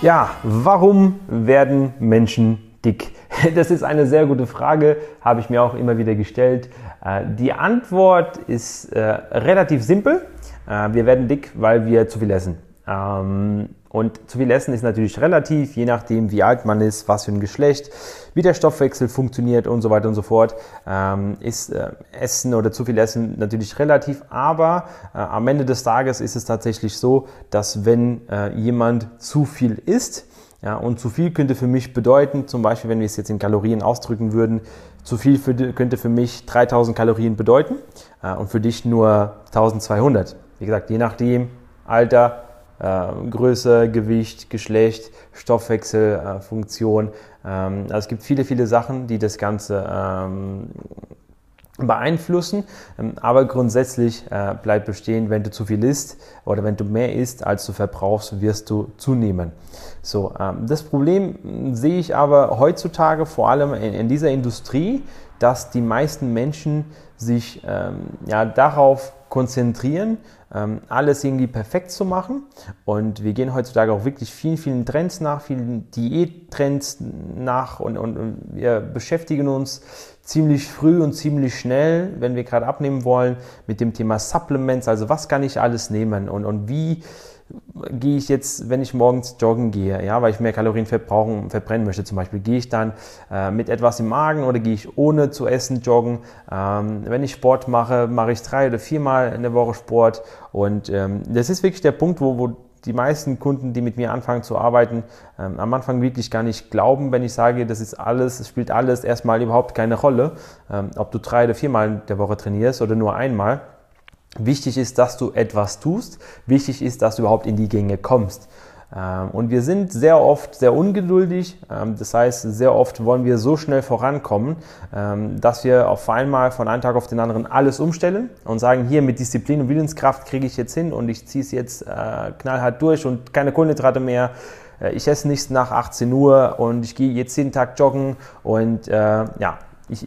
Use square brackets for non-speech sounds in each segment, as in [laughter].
Ja, warum werden Menschen dick? [laughs] Das ist eine sehr gute Frage, habe ich mir auch immer wieder gestellt. Äh, die Antwort ist äh, relativ simpel. Äh, wir werden dick, weil wir zu viel essen. Und zu viel Essen ist natürlich relativ, je nachdem, wie alt man ist, was für ein Geschlecht, wie der Stoffwechsel funktioniert und so weiter und so fort, ähm, ist äh, Essen oder zu viel Essen natürlich relativ. Aber äh, am Ende des Tages ist es tatsächlich so, dass wenn äh, jemand zu viel isst, ja, und zu viel könnte für mich bedeuten, zum Beispiel, wenn wir es jetzt in Kalorien ausdrücken würden, zu viel für, könnte für mich 3000 Kalorien bedeuten äh, und für dich nur 1200. Wie gesagt, je nachdem, Alter, äh, Größe, Gewicht, Geschlecht, Stoffwechselfunktion. Äh, ähm, also es gibt viele, viele Sachen, die das Ganze ähm, beeinflussen, ähm, aber grundsätzlich äh, bleibt bestehen, wenn du zu viel isst oder wenn du mehr isst, als du verbrauchst, wirst du zunehmen. So, ähm, das Problem sehe ich aber heutzutage vor allem in, in dieser Industrie, dass die meisten Menschen sich ähm, ja, darauf konzentrieren, ähm, alles irgendwie perfekt zu machen. Und wir gehen heutzutage auch wirklich vielen, vielen Trends nach, vielen Diättrends nach und, und, und wir beschäftigen uns ziemlich früh und ziemlich schnell, wenn wir gerade abnehmen wollen, mit dem Thema Supplements. Also was kann ich alles nehmen und, und wie gehe ich jetzt, wenn ich morgens joggen gehe, ja, weil ich mehr Kalorien verbrauchen, verbrennen möchte zum Beispiel, gehe ich dann äh, mit etwas im Magen oder gehe ich ohne zu essen joggen? Ähm, wenn ich Sport mache, mache ich drei oder viermal in der Woche Sport und ähm, das ist wirklich der Punkt, wo, wo die meisten Kunden, die mit mir anfangen zu arbeiten, ähm, am Anfang wirklich gar nicht glauben, wenn ich sage, das ist alles, es spielt alles erstmal überhaupt keine Rolle, ähm, ob du drei oder viermal in der Woche trainierst oder nur einmal. Wichtig ist, dass du etwas tust. Wichtig ist, dass du überhaupt in die Gänge kommst. Ähm, und wir sind sehr oft sehr ungeduldig. Ähm, das heißt, sehr oft wollen wir so schnell vorankommen, ähm, dass wir auf einmal von einem Tag auf den anderen alles umstellen und sagen, hier mit Disziplin und Willenskraft kriege ich jetzt hin und ich ziehe es jetzt äh, knallhart durch und keine Kohlenhydrate mehr. Äh, ich esse nichts nach 18 Uhr und ich gehe jetzt jeden Tag joggen und äh, ja, ich,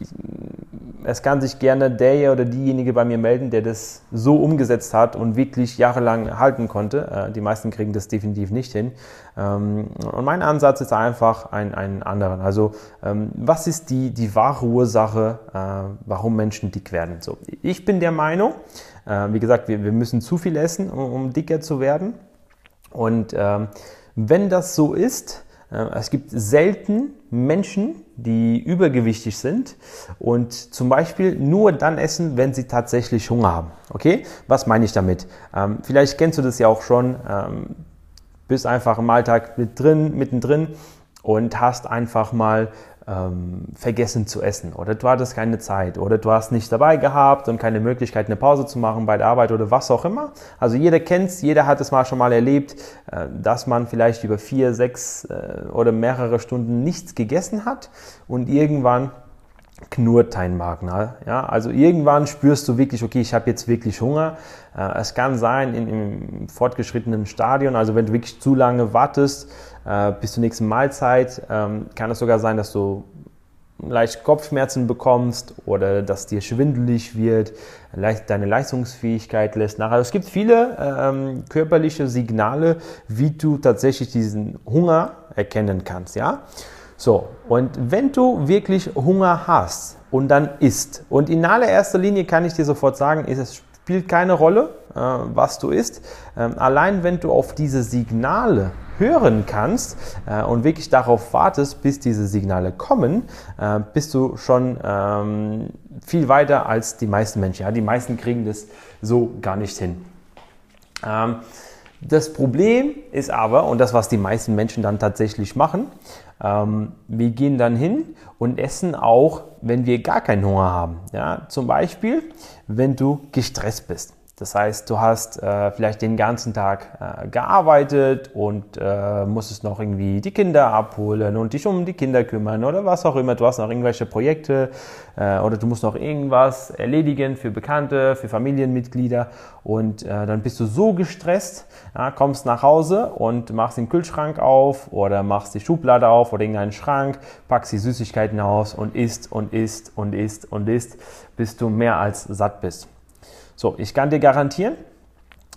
es kann sich gerne der oder diejenige bei mir melden, der das so umgesetzt hat und wirklich jahrelang halten konnte. Äh, die meisten kriegen das definitiv nicht hin. Ähm, und mein Ansatz ist einfach ein, ein anderer. Also ähm, was ist die, die wahre Ursache, äh, warum Menschen dick werden? So, ich bin der Meinung, äh, wie gesagt, wir, wir müssen zu viel essen, um, um dicker zu werden. Und ähm, wenn das so ist, es gibt selten Menschen, die übergewichtig sind und zum Beispiel nur dann essen, wenn sie tatsächlich Hunger haben. Okay? Was meine ich damit? Ähm, vielleicht kennst du das ja auch schon. Ähm, bist einfach im Alltag mit drin, mittendrin und hast einfach mal ähm, vergessen zu essen oder du hattest keine Zeit oder du hast nicht dabei gehabt und keine Möglichkeit, eine Pause zu machen bei der Arbeit oder was auch immer. Also jeder kennt es, jeder hat es mal schon mal erlebt, äh, dass man vielleicht über vier, sechs äh, oder mehrere Stunden nichts gegessen hat und irgendwann knurrt dein Magen. Ja? Also irgendwann spürst du wirklich, okay, ich habe jetzt wirklich Hunger. Äh, es kann sein in, im fortgeschrittenen Stadion, also wenn du wirklich zu lange wartest äh, bis zur nächsten Mahlzeit, ähm, kann es sogar sein, dass du leicht Kopfschmerzen bekommst oder dass dir schwindelig wird, deine Leistungsfähigkeit lässt nach. Also es gibt viele ähm, körperliche Signale, wie du tatsächlich diesen Hunger erkennen kannst, ja. So, und wenn du wirklich Hunger hast und dann isst, und in allererster Linie kann ich dir sofort sagen, es spielt keine Rolle, äh, was du isst. Ähm, allein wenn du auf diese Signale hören kannst äh, und wirklich darauf wartest, bis diese Signale kommen, äh, bist du schon ähm, viel weiter als die meisten Menschen. Ja? Die meisten kriegen das so gar nicht hin. Das Problem ist aber, und das, was die meisten Menschen dann tatsächlich machen, ähm, wir gehen dann hin und essen auch, wenn wir gar keinen Hunger haben. Ja? Zum Beispiel, wenn du gestresst bist. Das heißt, du hast äh, vielleicht den ganzen Tag äh, gearbeitet und äh, musstest noch irgendwie die Kinder abholen und dich um die Kinder kümmern oder was auch immer. Du hast noch irgendwelche Projekte äh, oder du musst noch irgendwas erledigen für Bekannte, für Familienmitglieder und äh, dann bist du so gestresst, ja, kommst nach Hause und machst den Kühlschrank auf oder machst die Schublade auf oder irgendeinen Schrank, packst die Süßigkeiten aus und isst und isst und isst und isst, bis du mehr als satt bist. So, ich kann dir garantieren,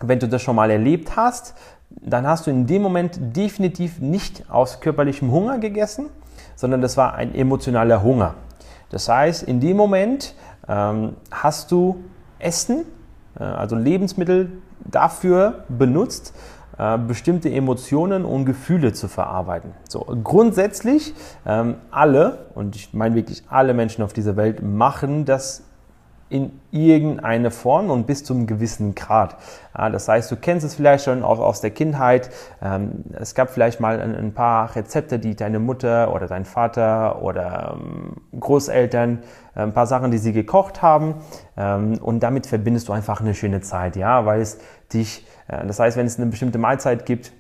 wenn du das schon mal erlebt hast, dann hast du in dem Moment definitiv nicht aus körperlichem Hunger gegessen, sondern das war ein emotionaler Hunger. Das heißt, in dem Moment ähm, hast du Essen, äh, also Lebensmittel dafür benutzt, äh, bestimmte Emotionen und Gefühle zu verarbeiten. So, grundsätzlich ähm, alle, und ich meine wirklich alle Menschen auf dieser Welt, machen das in irgendeine Form und bis zu einem gewissen Grad. Das heißt, du kennst es vielleicht schon auch aus der Kindheit. Ähm, es gab vielleicht mal ein, ein, paar Rezepte, die deine Mutter oder dein Vater oder ähm, Großeltern, äh, ein paar Sachen, die sie gekocht haben. Ähm, und damit verbindest du einfach eine schöne Zeit, ja, weil es dich, äh, das heißt, wenn es eine bestimmte Mahlzeit gibt,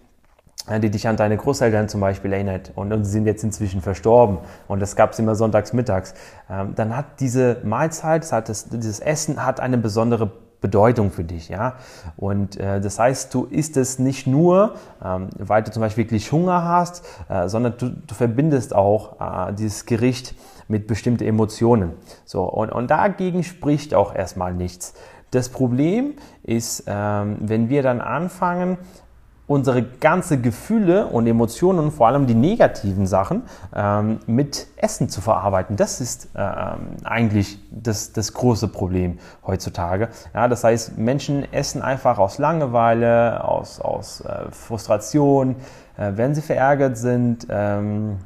die dich an deine Großeltern zum Beispiel erinnert und, und sie sind jetzt inzwischen verstorben und das gab es immer sonntags mittags, ähm, dann hat diese Mahlzeit, hat das, dieses Essen hat eine besondere Bedeutung für dich, ja. Und äh, das heißt, du isst es nicht nur, ähm, weil du zum Beispiel wirklich Hunger hast, äh, sondern du, du verbindest auch äh, dieses Gericht mit bestimmten Emotionen. So und, und dagegen spricht auch erstmal nichts. Das Problem ist, ähm, wenn wir dann anfangen, unsere ganze Gefühle und Emotionen, vor allem die negativen Sachen, ähm, mit Essen zu verarbeiten. Das ist äh, eigentlich das, das große Problem heutzutage. Ja, das heißt, Menschen essen einfach aus Langeweile, aus, aus äh, Frustration, äh, wenn sie verärgert sind. Ähm,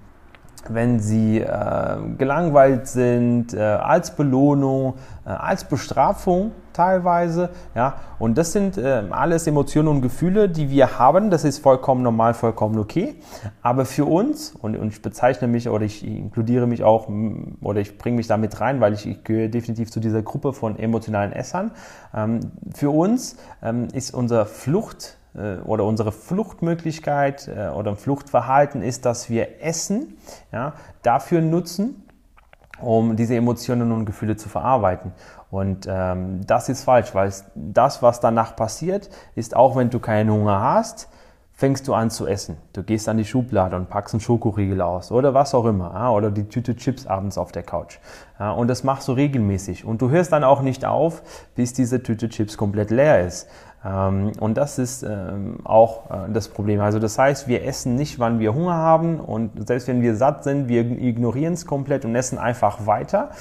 wenn sie äh, gelangweilt sind, äh, als Belohnung, äh, als Bestrafung teilweise. Ja? Und das sind äh, alles Emotionen und Gefühle, die wir haben. Das ist vollkommen normal, vollkommen okay. Aber für uns, und, und ich bezeichne mich oder ich inkludiere mich auch oder ich bringe mich damit rein, weil ich, ich gehöre definitiv zu dieser Gruppe von emotionalen Essern. Ähm, für uns ähm, ist unser Flucht, oder unsere Fluchtmöglichkeit äh, oder Fluchtverhalten ist, dass wir Essen ja, dafür nutzen, um diese Emotionen und Gefühle zu verarbeiten. Und ähm, das ist falsch, weil das, was danach passiert, ist auch wenn du keinen Hunger hast, fängst du an zu essen. Du gehst an die Schublade und packst einen Schokoriegel aus oder was auch immer. Oder die Tüte Chips abends auf der Couch. Und das machst du regelmäßig. Und du hörst dann auch nicht auf, bis diese Tüte Chips komplett leer ist. Ähm, und das ist ähm, auch äh, das Problem. Also das heißt, wir essen nicht, wann wir Hunger haben und selbst wenn wir satt sind, wir ignorieren es komplett und essen einfach weiter.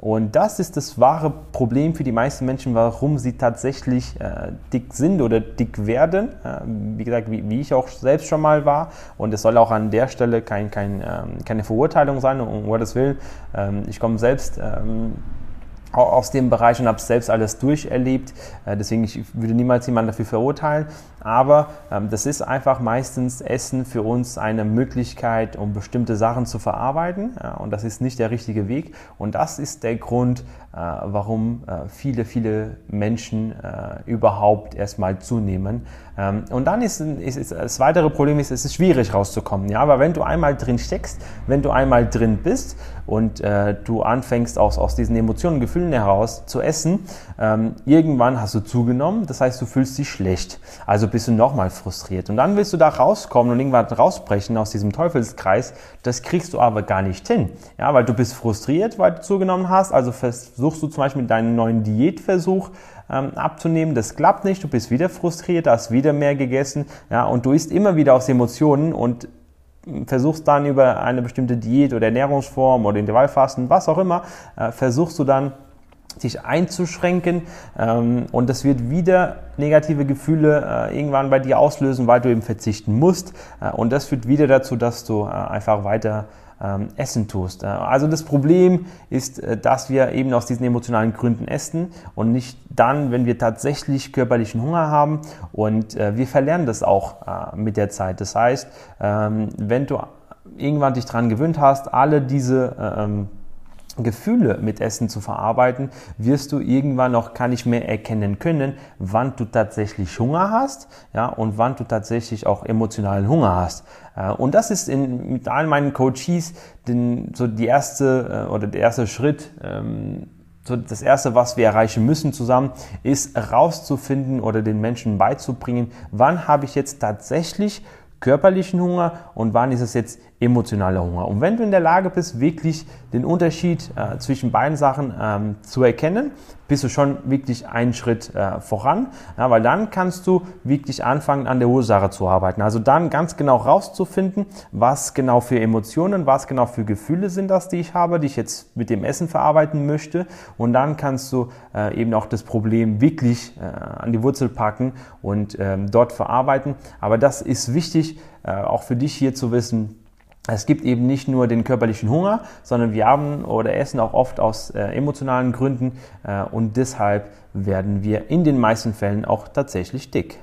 Und das ist das wahre Problem für die meisten Menschen, warum sie tatsächlich äh, dick sind oder dick werden. Äh, wie gesagt, wie, wie, ich auch selbst schon mal war. Und es soll auch an der Stelle kein, kein, ähm, keine Verurteilung sein, um Gottes Willen. Ähm, ich komme selbst ähm, aus dem Bereich und habe selbst alles durcherlebt. Äh, deswegen ich würde niemals jemanden dafür verurteilen. Aber ähm, das ist einfach meistens Essen für uns eine Möglichkeit, um bestimmte Sachen zu verarbeiten. Ja, und das ist nicht der richtige Weg. Und das ist der Grund, äh, warum äh, viele, viele Menschen äh, überhaupt erstmal zunehmen. Ähm, und dann ist, ist, ist, das weitere Problem ist, es ist schwierig rauszukommen. Ja, aber wenn du einmal drin steckst, wenn du einmal drin bist und äh, du anfängst aus, aus diesen Emotionen, Gefühlen heraus zu essen, ähm, irgendwann hast du zugenommen. Das heißt, du fühlst dich schlecht. Also bist du nochmal frustriert. Und dann willst du da rauskommen und irgendwann rausbrechen aus diesem Teufelskreis. Das kriegst du aber gar nicht hin. Ja, weil du bist frustriert, weil du zugenommen hast. Also versuchst du zum Beispiel deinen neuen Diätversuch ähm, abzunehmen, das klappt nicht, du bist wieder frustriert, hast wieder mehr gegessen, ja, und du isst immer wieder aus Emotionen und versuchst dann über eine bestimmte Diät oder Ernährungsform oder Intervallfasten, was auch immer, äh, versuchst du dann dich einzuschränken ähm, und das wird wieder negative Gefühle äh, irgendwann bei dir auslösen, weil du eben verzichten musst äh, und das führt wieder dazu, dass du äh, einfach weiter ähm, essen tust. Äh, also das Problem ist, äh, dass wir eben aus diesen emotionalen Gründen essen und nicht dann, wenn wir tatsächlich körperlichen Hunger haben und äh, wir verlernen das auch mit der Zeit. Das heißt, ähm, wenn du irgendwann dich daran gewöhnt hast, alle diese ähm, Gefühle mit Essen zu verarbeiten, wirst du irgendwann noch gar nicht mehr erkennen können, wann du tatsächlich Hunger hast, ja, und wann du tatsächlich auch emotionalen Hunger hast. Äh, und das ist in, mit all meinen Coaches den, so die erste äh, oder der erste Schritt, ähm, so das erste, was wir erreichen müssen zusammen, ist herauszufinden oder den Menschen beizubringen, wann habe ich jetzt tatsächlich körperlichen Hunger und wann ist es jetzt emotionaler Hunger. Und wenn du in der Lage bist, wirklich den Unterschied äh, zwischen beiden Sachen ähm, zu erkennen, bist du schon wirklich einen Schritt äh, voran, ja, weil dann kannst du wirklich anfangen, an der Ursache zu arbeiten. Also dann ganz genau rauszufinden, was genau für Emotionen, was genau für Gefühle sind das, die ich habe, die ich jetzt mit dem Essen verarbeiten möchte. Und dann kannst du äh, eben auch das Problem wirklich äh, an die Wurzel packen und ähm, dort verarbeiten. Aber das ist wichtig, äh, auch für dich hier zu wissen, es gibt eben nicht nur den körperlichen Hunger, sondern wir haben oder essen auch oft aus äh, emotionalen Gründen äh, und deshalb werden wir in den meisten Fällen auch tatsächlich dick.